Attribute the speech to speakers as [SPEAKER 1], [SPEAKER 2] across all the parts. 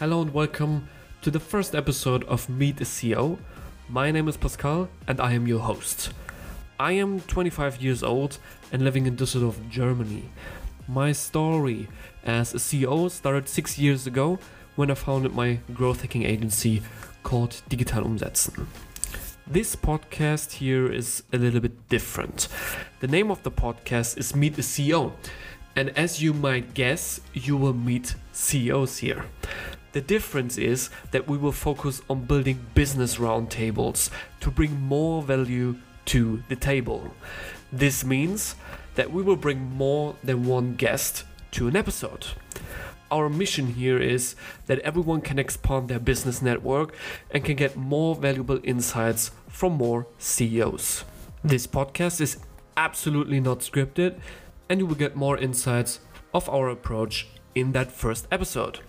[SPEAKER 1] Hello and welcome to the first episode of Meet a CEO. My name is Pascal and I am your host. I am 25 years old and living in Düsseldorf, Germany. My story as a CEO started six years ago when I founded my growth hacking agency called Digital Umsetzen. This podcast here is a little bit different. The name of the podcast is Meet a CEO. And as you might guess, you will meet CEOs here. The difference is that we will focus on building business roundtables to bring more value to the table. This means that we will bring more than one guest to an episode. Our mission here is that everyone can expand their business network and can get more valuable insights from more CEOs. This podcast is absolutely not scripted, and you will get more insights of our approach in that first episode.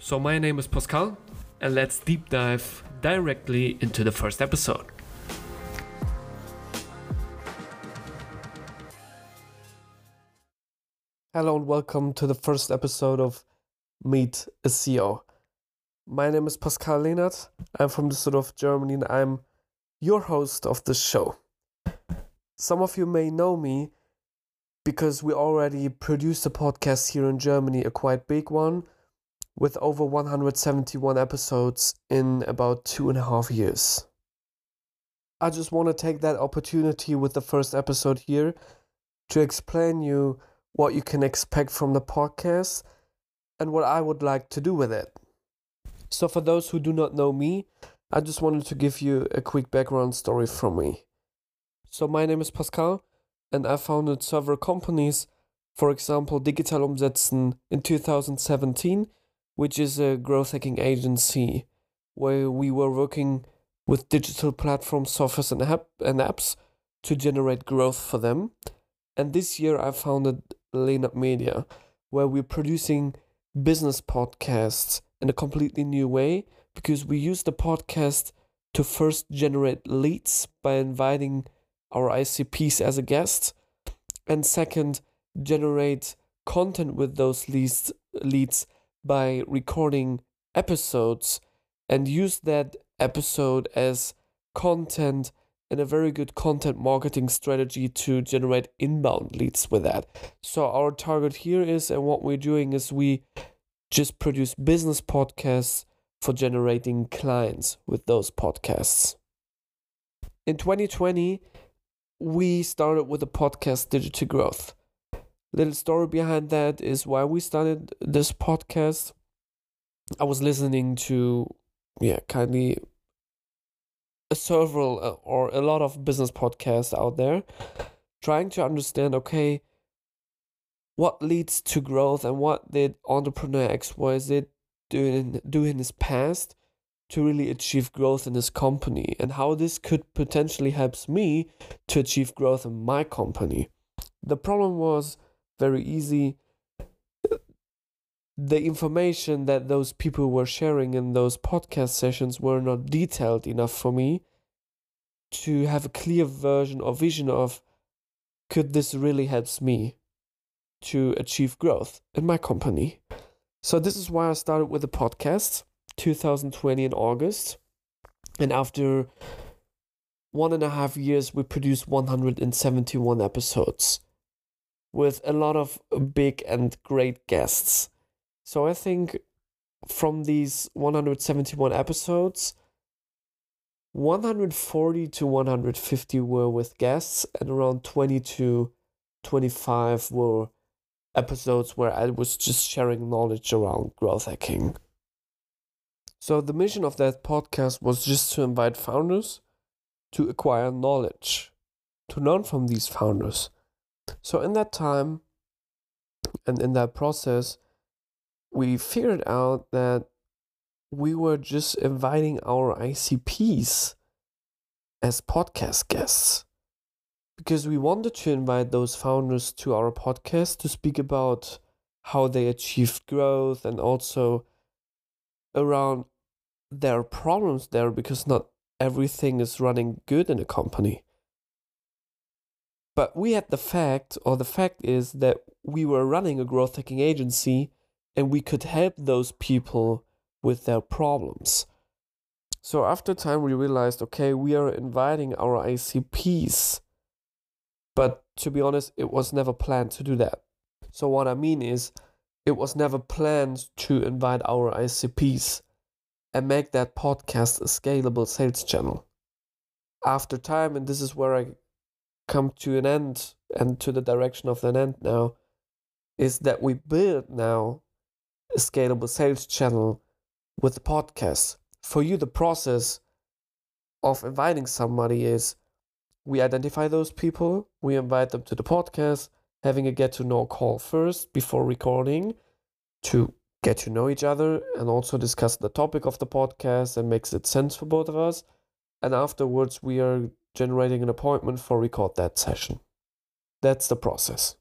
[SPEAKER 1] So, my name is Pascal, and let's deep dive directly into the first episode. Hello, and welcome to the first episode of Meet a CEO. My name is Pascal Lehnert. I'm from the south of Germany, and I'm your host of this show. Some of you may know me because we already produced a podcast here in Germany, a quite big one with over 171 episodes in about two and a half years. I just want to take that opportunity with the first episode here to explain you what you can expect from the podcast and what I would like to do with it. So for those who do not know me, I just wanted to give you a quick background story from me. So my name is Pascal and I founded several companies, for example Digital Umsetzen in 2017 which is a growth hacking agency where we were working with digital platforms, softwares, and, app, and apps to generate growth for them. And this year I founded Lehnert Media, where we're producing business podcasts in a completely new way because we use the podcast to first generate leads by inviting our ICPs as a guest, and second, generate content with those leads, leads by recording episodes and use that episode as content and a very good content marketing strategy to generate inbound leads with that. So our target here is and what we're doing is we just produce business podcasts for generating clients with those podcasts. In 2020, we started with the podcast Digital Growth little story behind that is why we started this podcast. I was listening to, yeah, kindly a several uh, or a lot of business podcasts out there, trying to understand, okay, what leads to growth and what did entrepreneur X Y Z do in do in his past to really achieve growth in his company and how this could potentially helps me to achieve growth in my company. The problem was very easy. The information that those people were sharing in those podcast sessions were not detailed enough for me to have a clear version or vision of could this really helps me to achieve growth in my company. So this is why I started with the podcast 2020 in August. And after one and a half years, we produced 171 episodes with a lot of big and great guests. So I think from these 171 episodes, 140 to 150 were with guests, and around 20 to 25 were episodes where I was just sharing knowledge around growth hacking. So the mission of that podcast was just to invite founders to acquire knowledge, to learn from these founders so in that time and in that process, we figured out that we were just inviting our ICPs as podcast guests because we wanted to invite those founders to our podcast to speak about how they achieved growth and also around their problems there because not everything is running good in a company. But we had the fact, or the fact is that we were running a growth hacking agency and we could help those people with their problems. So after time, we realized okay, we are inviting our ICPs. But to be honest, it was never planned to do that. So what I mean is, it was never planned to invite our ICPs and make that podcast a scalable sales channel. After time, and this is where I come to an end and to the direction of an end now, is that we build now a scalable sales channel with the podcast. For you, the process of inviting somebody is we identify those people, we invite them to the podcast, having a get to know call first before recording to get to know each other and also discuss the topic of the podcast and makes it sense for both of us. And afterwards, we are generating an appointment for record that session. That's the process.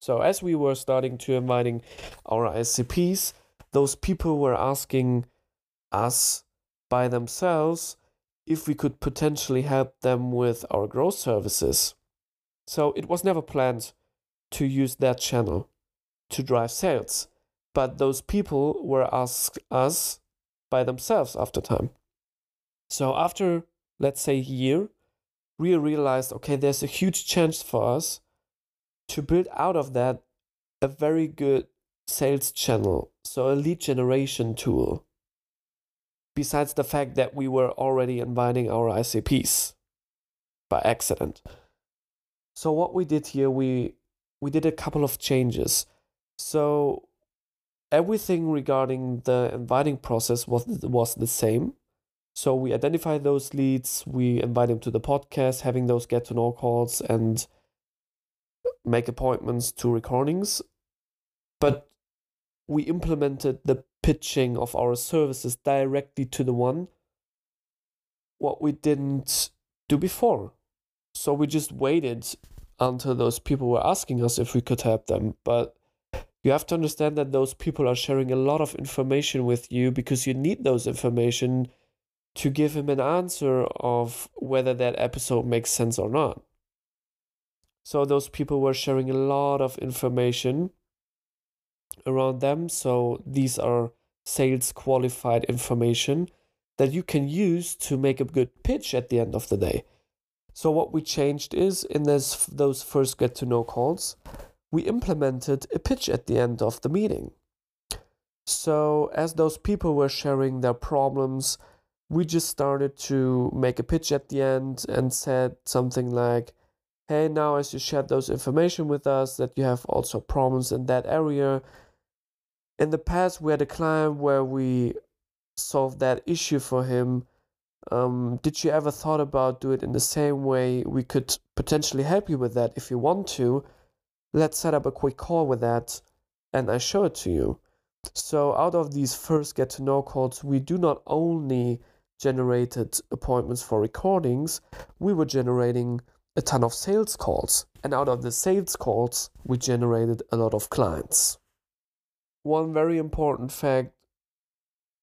[SPEAKER 1] So as we were starting to inviting our ICPs, those people were asking us by themselves if we could potentially help them with our growth services. So it was never planned to use that channel to drive sales, but those people were asked us by themselves after time. So after let's say a year, we realized okay, there's a huge chance for us to build out of that a very good sales channel, so a lead generation tool. Besides the fact that we were already inviting our ICPs by accident. So what we did here, we we did a couple of changes. So everything regarding the inviting process was was the same. So we identify those leads, we invite them to the podcast, having those get to know calls and make appointments to recordings. But we implemented the pitching of our services directly to the one what we didn't do before. So we just waited until those people were asking us if we could help them. But you have to understand that those people are sharing a lot of information with you because you need those information to give him an answer of whether that episode makes sense or not. So those people were sharing a lot of information around them. So these are sales qualified information that you can use to make a good pitch at the end of the day. So what we changed is in this those first get to know calls, we implemented a pitch at the end of the meeting. So as those people were sharing their problems, we just started to make a pitch at the end and said something like, hey, now as you shared those information with us that you have also problems in that area. In the past, we had a client where we solved that issue for him. Um, did you ever thought about do it in the same way? We could potentially help you with that if you want to. Let's set up a quick call with that, and I show it to you. So out of these first get to know calls, we do not only generated appointments for recordings, we were generating a ton of sales calls. And out of the sales calls, we generated a lot of clients. One very important fact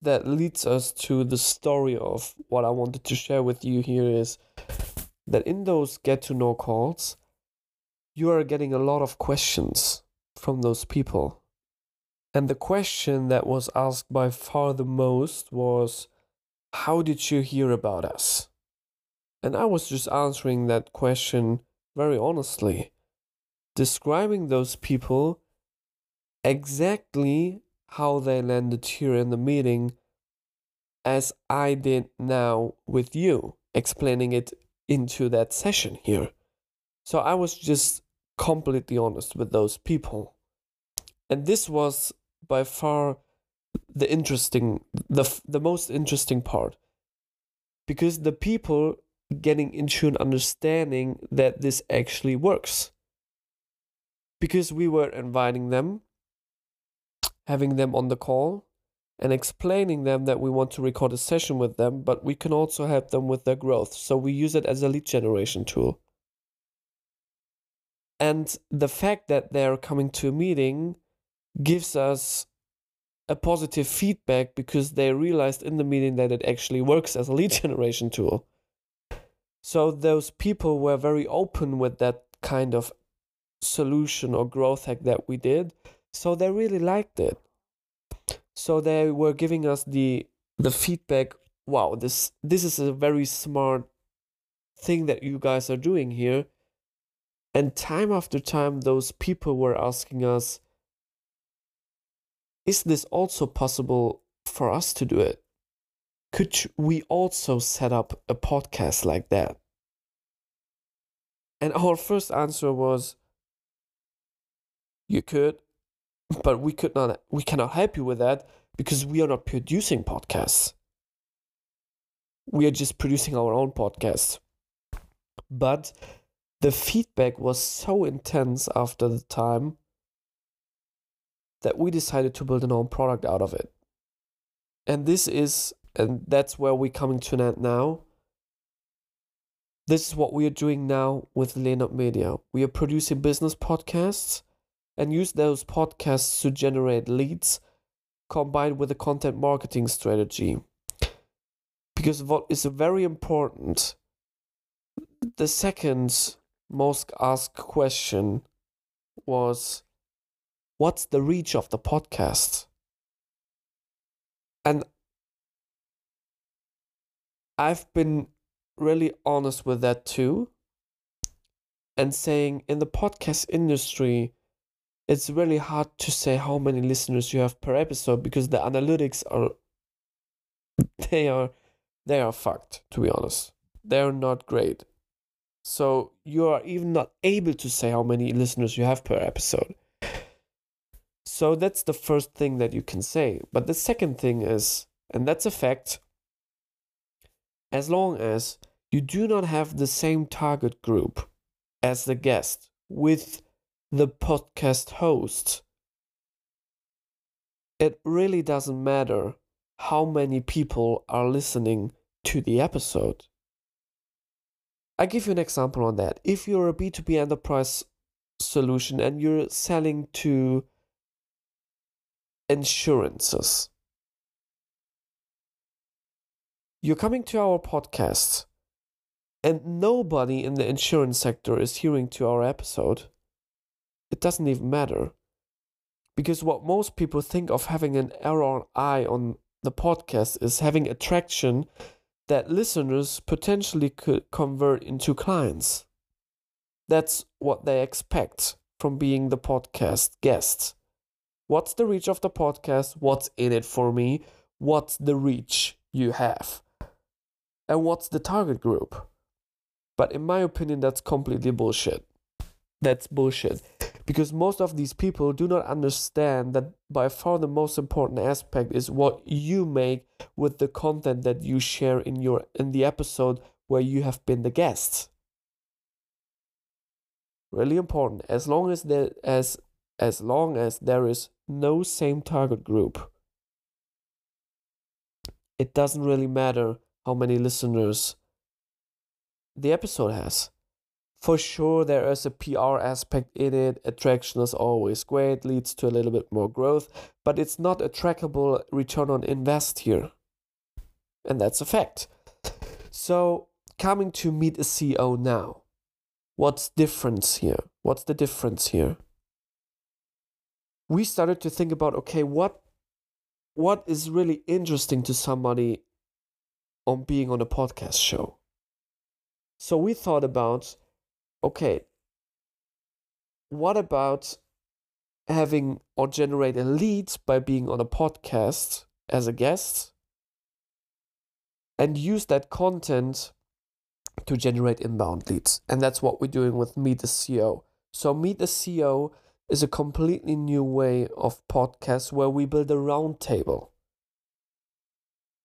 [SPEAKER 1] that leads us to the story of what I wanted to share with you here is that in those get to know calls, you are getting a lot of questions from those people. And the question that was asked by far the most was, How did you hear about us? And I was just answering that question very honestly, describing those people exactly how they landed here in the meeting as I did now with you, explaining it into that session here. So I was just completely honest with those people. And this was by far the interesting the the most interesting part because the people getting into an understanding that this actually works. Because we were inviting them, having them on the call, and explaining them that we want to record a session with them, but we can also help them with their growth. So we use it as a lead generation tool. And the fact that they're coming to a meeting gives us a positive feedback because they realized in the meeting that it actually works as a lead generation tool. So those people were very open with that kind of solution or growth hack that we did. So they really liked it. So they were giving us the the feedback, wow, this this is a very smart thing that you guys are doing here. And time after time those people were asking us is this also possible for us to do it? Could we also set up a podcast like that? And our first answer was you could, but we could not we cannot help you with that because we are not producing podcasts. We are just producing our own podcasts. But the feedback was so intense after the time that we decided to build an own product out of it. And this is, and that's where we're coming to an end now. This is what we are doing now with Lehnert Media. We are producing business podcasts and use those podcasts to generate leads combined with a content marketing strategy. Because what is very important, the second most asked question was what's the reach of the podcast? And I've been really honest with that too. And saying in the podcast industry, it's really hard to say how many listeners you have per episode because the analytics are they are they are fucked to be honest they're not great so you are even not able to say how many listeners you have per episode so that's the first thing that you can say but the second thing is and that's a fact as long as you do not have the same target group as the guest with the podcast host, it really doesn't matter how many people are listening to the episode. I give you an example on that. If you're a B2B enterprise solution and you're selling to insurances, you're coming to our podcast and nobody in the insurance sector is hearing to our episode it doesn't even matter. Because what most people think of having an ROI on the podcast is having attraction that listeners potentially could convert into clients. That's what they expect from being the podcast guest. What's the reach of the podcast? What's in it for me? What's the reach you have? And what's the target group? But in my opinion, that's completely bullshit. That's bullshit because most of these people do not understand that by far the most important aspect is what you make with the content that you share in your in the episode where you have been the guest really important as long as there as as long as there is no same target group it doesn't really matter how many listeners the episode has for sure there is a PR aspect in it. Attraction is always great, leads to a little bit more growth, but it's not a trackable return on invest here. And that's a fact. So, coming to meet a CEO now. What's difference here? What's the difference here? We started to think about okay, what what is really interesting to somebody on being on a podcast show? So we thought about okay, what about having or generate a lead by being on a podcast as a guest and use that content to generate inbound leads? And that's what we're doing with Meet the CEO. So, Meet the CEO is a completely new way of podcast where we build a roundtable.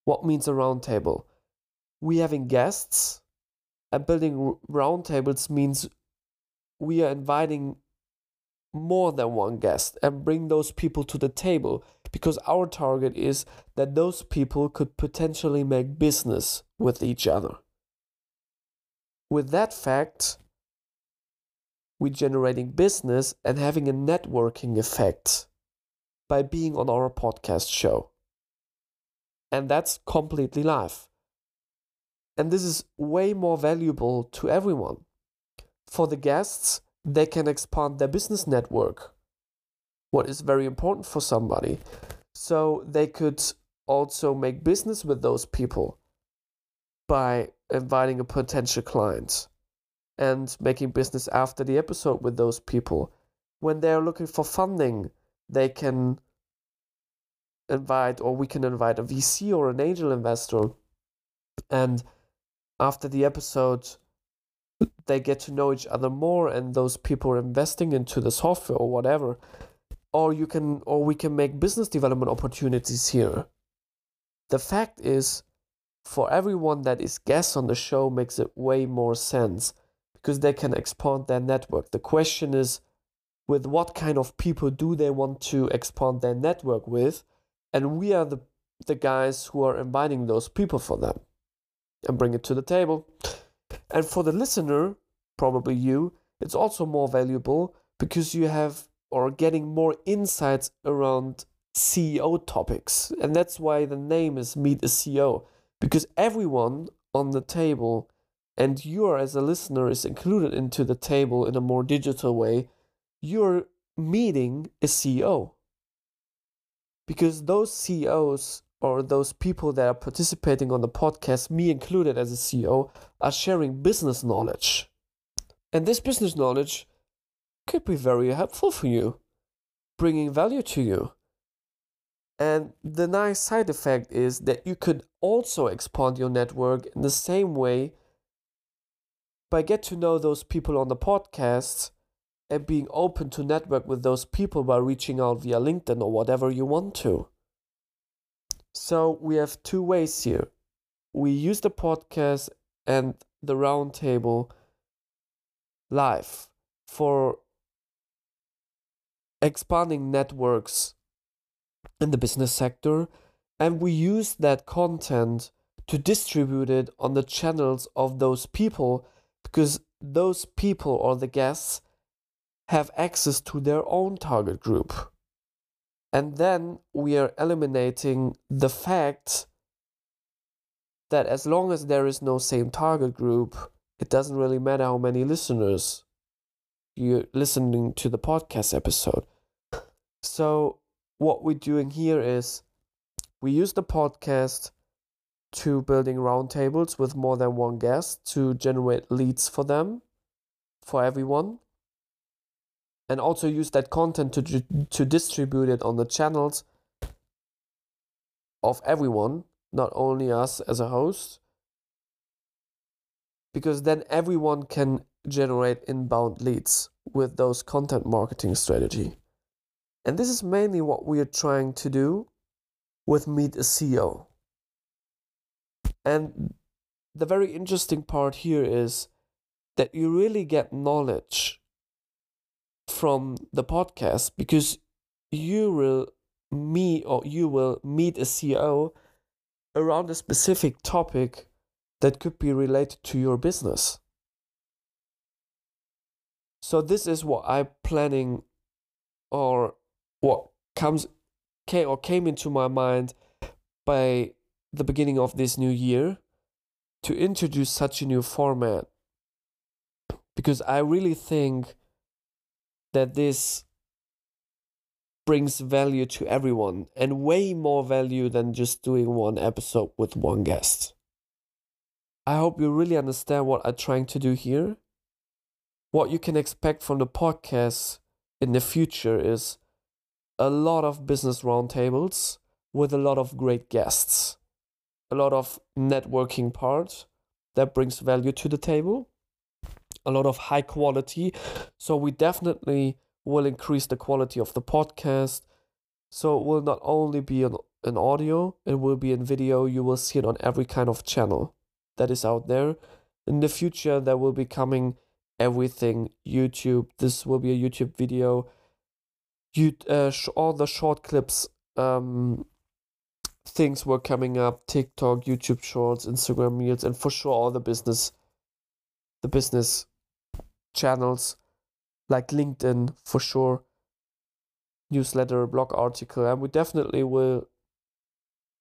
[SPEAKER 1] What means a roundtable? We having guests and building roundtables means we are inviting more than one guest and bring those people to the table because our target is that those people could potentially make business with each other. With that fact, we're generating business and having a networking effect by being on our podcast show. And that's completely live. And this is way more valuable to everyone. For the guests, they can expand their business network. What is very important for somebody. So they could also make business with those people by inviting a potential client and making business after the episode with those people. When they're looking for funding, they can invite or we can invite a VC or an angel investor. And after the episode, they get to know each other more and those people are investing into the software or whatever. Or you can or we can make business development opportunities here. The fact is for everyone that is guest on the show makes it way more sense because they can expand their network. The question is with what kind of people do they want to expand their network with? And we are the, the guys who are inviting those people for them and bring it to the table. And for the listener, probably you, it's also more valuable because you have or getting more insights around CEO topics. And that's why the name is Meet a CEO because everyone on the table and you are as a listener is included into the table in a more digital way you're meeting a ceo because those ceos or those people that are participating on the podcast me included as a ceo are sharing business knowledge. And this business knowledge could be very helpful for you bringing value to you. And the nice side effect is that you could also expand your network in the same way by get to know those people on the podcast and being open to network with those people by reaching out via LinkedIn or whatever you want to. So we have two ways here. We use the podcast and the roundtable live for expanding networks in the business sector, and we use that content to distribute it on the channels of those people because those people or the guests have access to their own target group. And then we are eliminating the fact that as long as there is no same target group, it doesn't really matter how many listeners you're listening to the podcast episode. So what we're doing here is we use the podcast to building roundtables with more than one guest to generate leads for them, for everyone, and also use that content to to distribute it on the channels of everyone, not only us as a host, because then everyone can generate inbound leads with those content marketing strategy. And this is mainly what we are trying to do with Meet a CEO. And the very interesting part here is that you really get knowledge from the podcast because you will meet or you will meet a CEO around a specific topic that could be related to your business. So this is what I'm planning or what comes came or came into my mind by the beginning of this new year to introduce such a new format because I really think that this brings value to everyone and way more value than just doing one episode with one guest. I hope you really understand what I'm trying to do here. What you can expect from the podcast in the future is a lot of business roundtables with a lot of great guests, a lot of networking parts that brings value to the table, a lot of high quality. So we definitely will increase the quality of the podcast. So it will not only be an, an audio, it will be in video. You will see it on every kind of channel that is out there. In the future, there will be coming everything YouTube. This will be a YouTube video you uh, sh- all the short clips um things were coming up tiktok youtube shorts instagram reels and for sure all the business the business channels like linkedin for sure newsletter blog article and we definitely will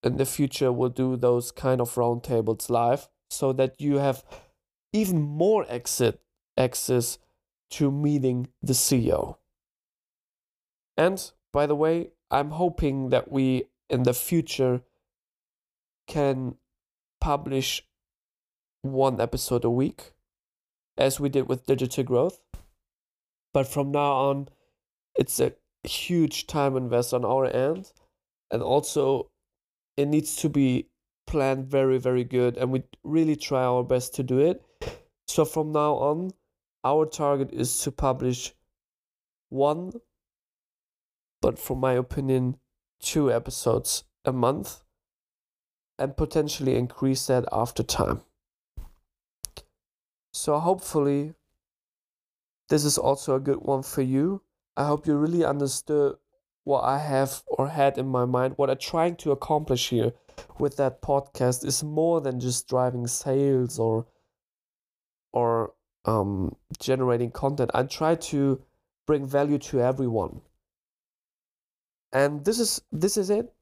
[SPEAKER 1] in the future will do those kind of roundtables live so that you have even more exit access to meeting the ceo and by the way, I'm hoping that we in the future can publish one episode a week as we did with digital growth. But from now on, it's a huge time invest on our end. And also, it needs to be planned very, very good. And we really try our best to do it. So from now on, our target is to publish one, but from my opinion, two episodes a month and potentially increase that after time. So hopefully this is also a good one for you. I hope you really understood what I have or had in my mind. What I'm trying to accomplish here with that podcast is more than just driving sales or or um, generating content. I try to bring value to everyone. And this is this is it.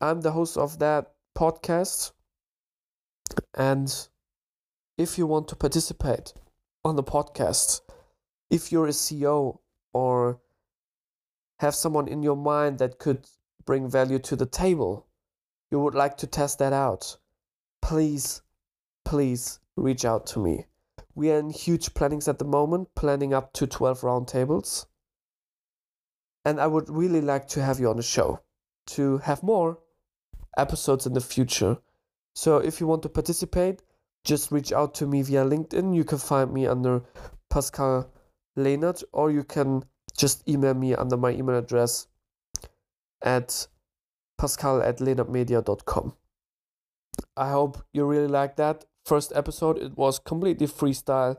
[SPEAKER 1] I'm the host of that podcast. And if you want to participate on the podcast, if you're a CEO or have someone in your mind that could bring value to the table, you would like to test that out, please, please reach out to me. We are in huge plannings at the moment, planning up to 12 roundtables. And I would really like to have you on the show to have more episodes in the future. So if you want to participate, just reach out to me via LinkedIn. You can find me under Pascal Lehnert, or you can just email me under my email address at pascal at lehnertmedia.com. I hope you really like that first episode. It was completely freestyle,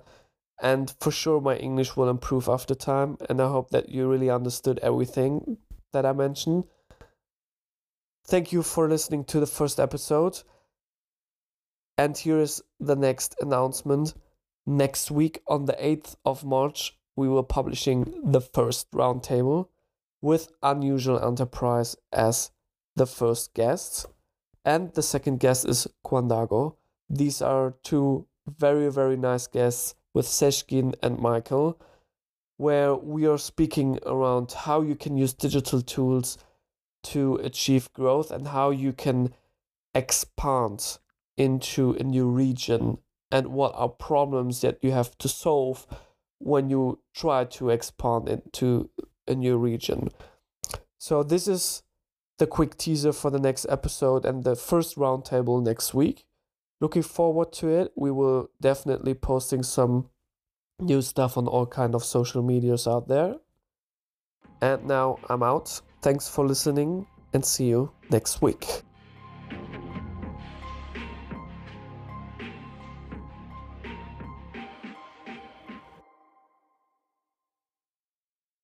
[SPEAKER 1] and for sure my English will improve after time. And I hope that you really understood everything that I mentioned. Thank you for listening to the first episode. And here is the next announcement. Next week, on the 8th of March, we will publishing the first roundtable with Unusual Enterprise as the first guest. And the second guest is Quandago. These are two very, very nice guests with Seshkin and Michael, where we are speaking around how you can use digital tools to achieve growth and how you can expand into a new region and what are problems that you have to solve when you try to expand into a new region. So this is the quick teaser for the next episode and the first roundtable next week. Looking forward to it. We will definitely posting some new stuff on all kind of social medias out there. And now I'm out. Thanks for listening and see you next week.